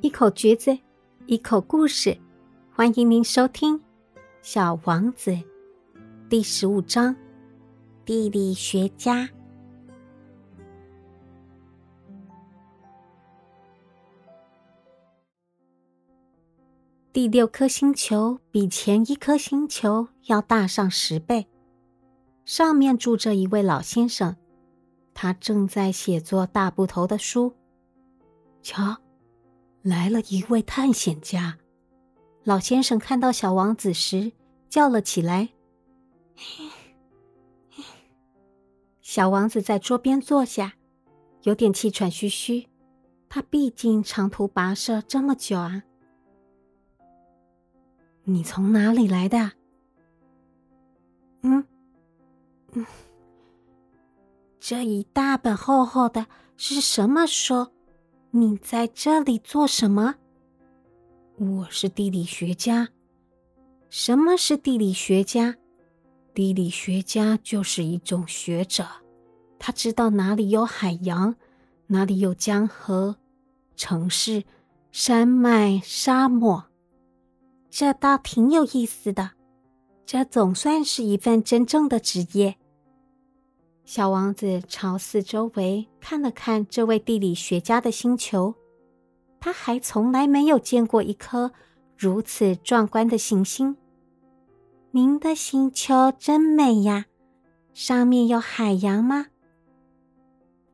一口橘子，一口故事，欢迎您收听《小王子》第十五章：地理学家。第六颗星球比前一颗星球要大上十倍，上面住着一位老先生，他正在写作大部头的书。瞧。来了一位探险家，老先生看到小王子时叫了起来。小王子在桌边坐下，有点气喘吁吁。他毕竟长途跋涉这么久啊。你从哪里来的？嗯嗯，这一大本厚厚的是什么书？你在这里做什么？我是地理学家。什么是地理学家？地理学家就是一种学者，他知道哪里有海洋，哪里有江河、城市、山脉、沙漠。这倒挺有意思的，这总算是一份真正的职业。小王子朝四周围看了看这位地理学家的星球，他还从来没有见过一颗如此壮观的行星。您的星球真美呀，上面有海洋吗？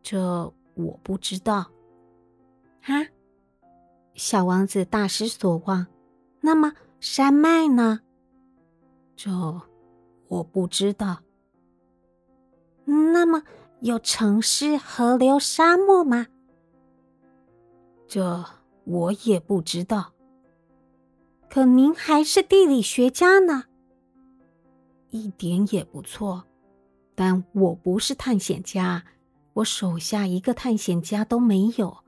这我不知道。啊，小王子大失所望。那么山脉呢？这我不知道。那么有城市、河流、沙漠吗？这我也不知道。可您还是地理学家呢，一点也不错。但我不是探险家，我手下一个探险家都没有。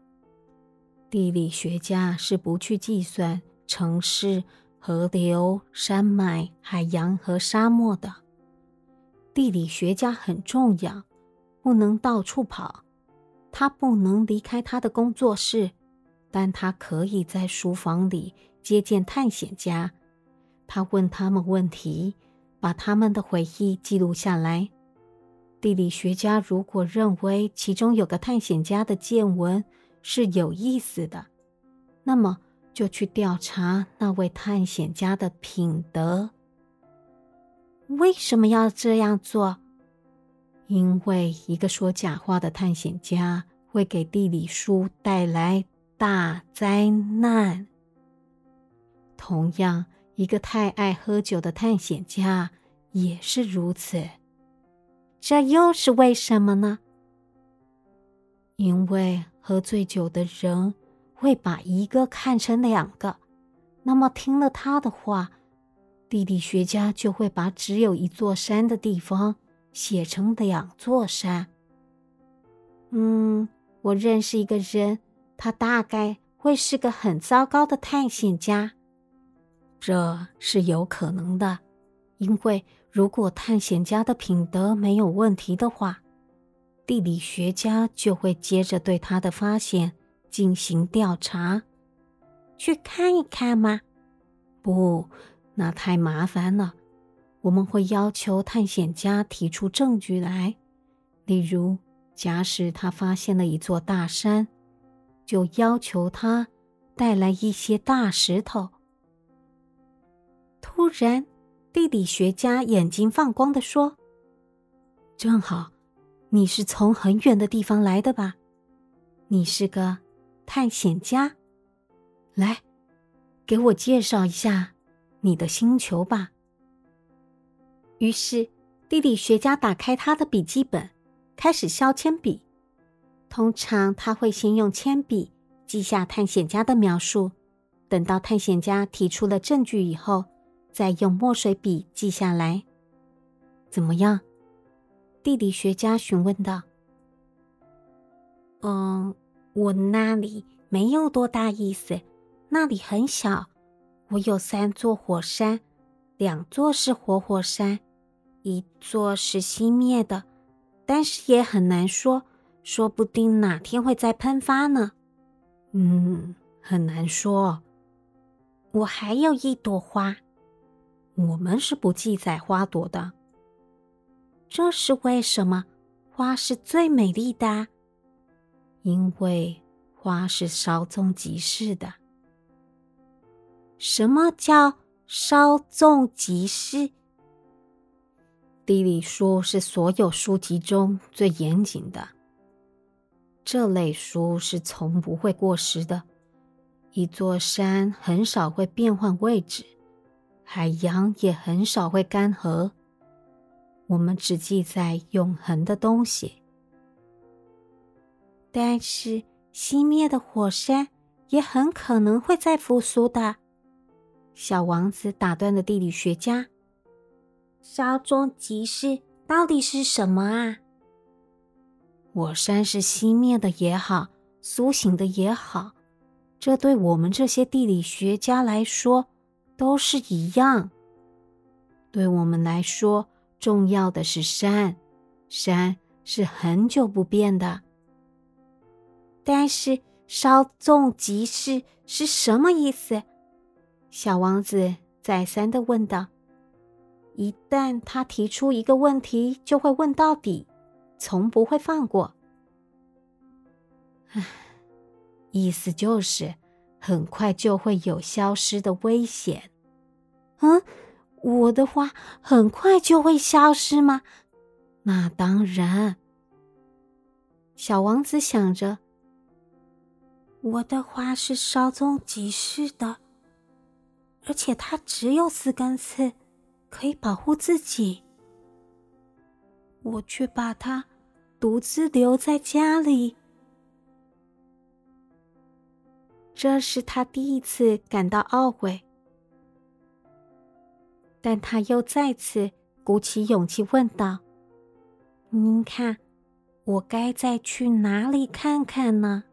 地理学家是不去计算城市、河流、山脉、海洋和沙漠的。地理学家很重要，不能到处跑。他不能离开他的工作室，但他可以在书房里接见探险家。他问他们问题，把他们的回忆记录下来。地理学家如果认为其中有个探险家的见闻是有意思的，那么就去调查那位探险家的品德。为什么要这样做？因为一个说假话的探险家会给地理书带来大灾难。同样，一个太爱喝酒的探险家也是如此。这又是为什么呢？因为喝醉酒的人会把一个看成两个，那么听了他的话。地理学家就会把只有一座山的地方写成两座山。嗯，我认识一个人，他大概会是个很糟糕的探险家。这是有可能的，因为如果探险家的品德没有问题的话，地理学家就会接着对他的发现进行调查。去看一看吗？不。那太麻烦了，我们会要求探险家提出证据来。例如，假使他发现了一座大山，就要求他带来一些大石头。突然，地理学家眼睛放光的说：“正好，你是从很远的地方来的吧？你是个探险家，来，给我介绍一下。”你的星球吧。于是，地理学家打开他的笔记本，开始削铅笔。通常，他会先用铅笔记下探险家的描述，等到探险家提出了证据以后，再用墨水笔记下来。怎么样？地理学家询问道。“嗯，我那里没有多大意思，那里很小。”我有三座火山，两座是活火山，一座是熄灭的，但是也很难说，说不定哪天会再喷发呢。嗯，很难说。我还有一朵花，我们是不记载花朵的。这是为什么？花是最美丽的，因为花是稍纵即逝的。什么叫稍纵即逝？地理书是所有书籍中最严谨的，这类书是从不会过时的。一座山很少会变换位置，海洋也很少会干涸。我们只记载永恒的东西，但是熄灭的火山也很可能会再复苏的。小王子打断了地理学家。稍纵即逝到底是什么啊？火山是熄灭的也好，苏醒的也好，这对我们这些地理学家来说都是一样。对我们来说，重要的是山，山是很久不变的。但是稍纵即逝是什么意思？小王子再三的问道。一旦他提出一个问题，就会问到底，从不会放过。唉，意思就是很快就会有消失的危险。嗯，我的花很快就会消失吗？那当然。小王子想着，我的花是稍纵即逝的，而且它只有四根刺。可以保护自己，我却把它独自留在家里。这是他第一次感到懊悔，但他又再次鼓起勇气问道：“您看，我该再去哪里看看呢？”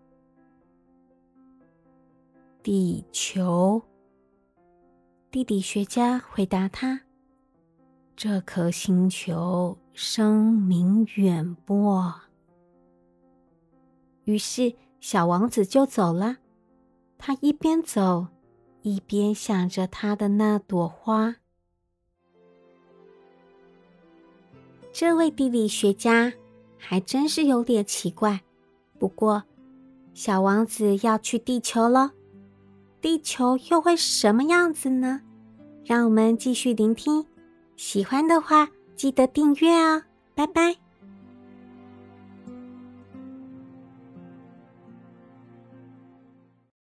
地球，地理学家回答他。这颗星球声名远播，于是小王子就走了。他一边走，一边想着他的那朵花。这位地理学家还真是有点奇怪。不过，小王子要去地球了，地球又会什么样子呢？让我们继续聆听。喜欢的话，记得订阅哦，拜拜。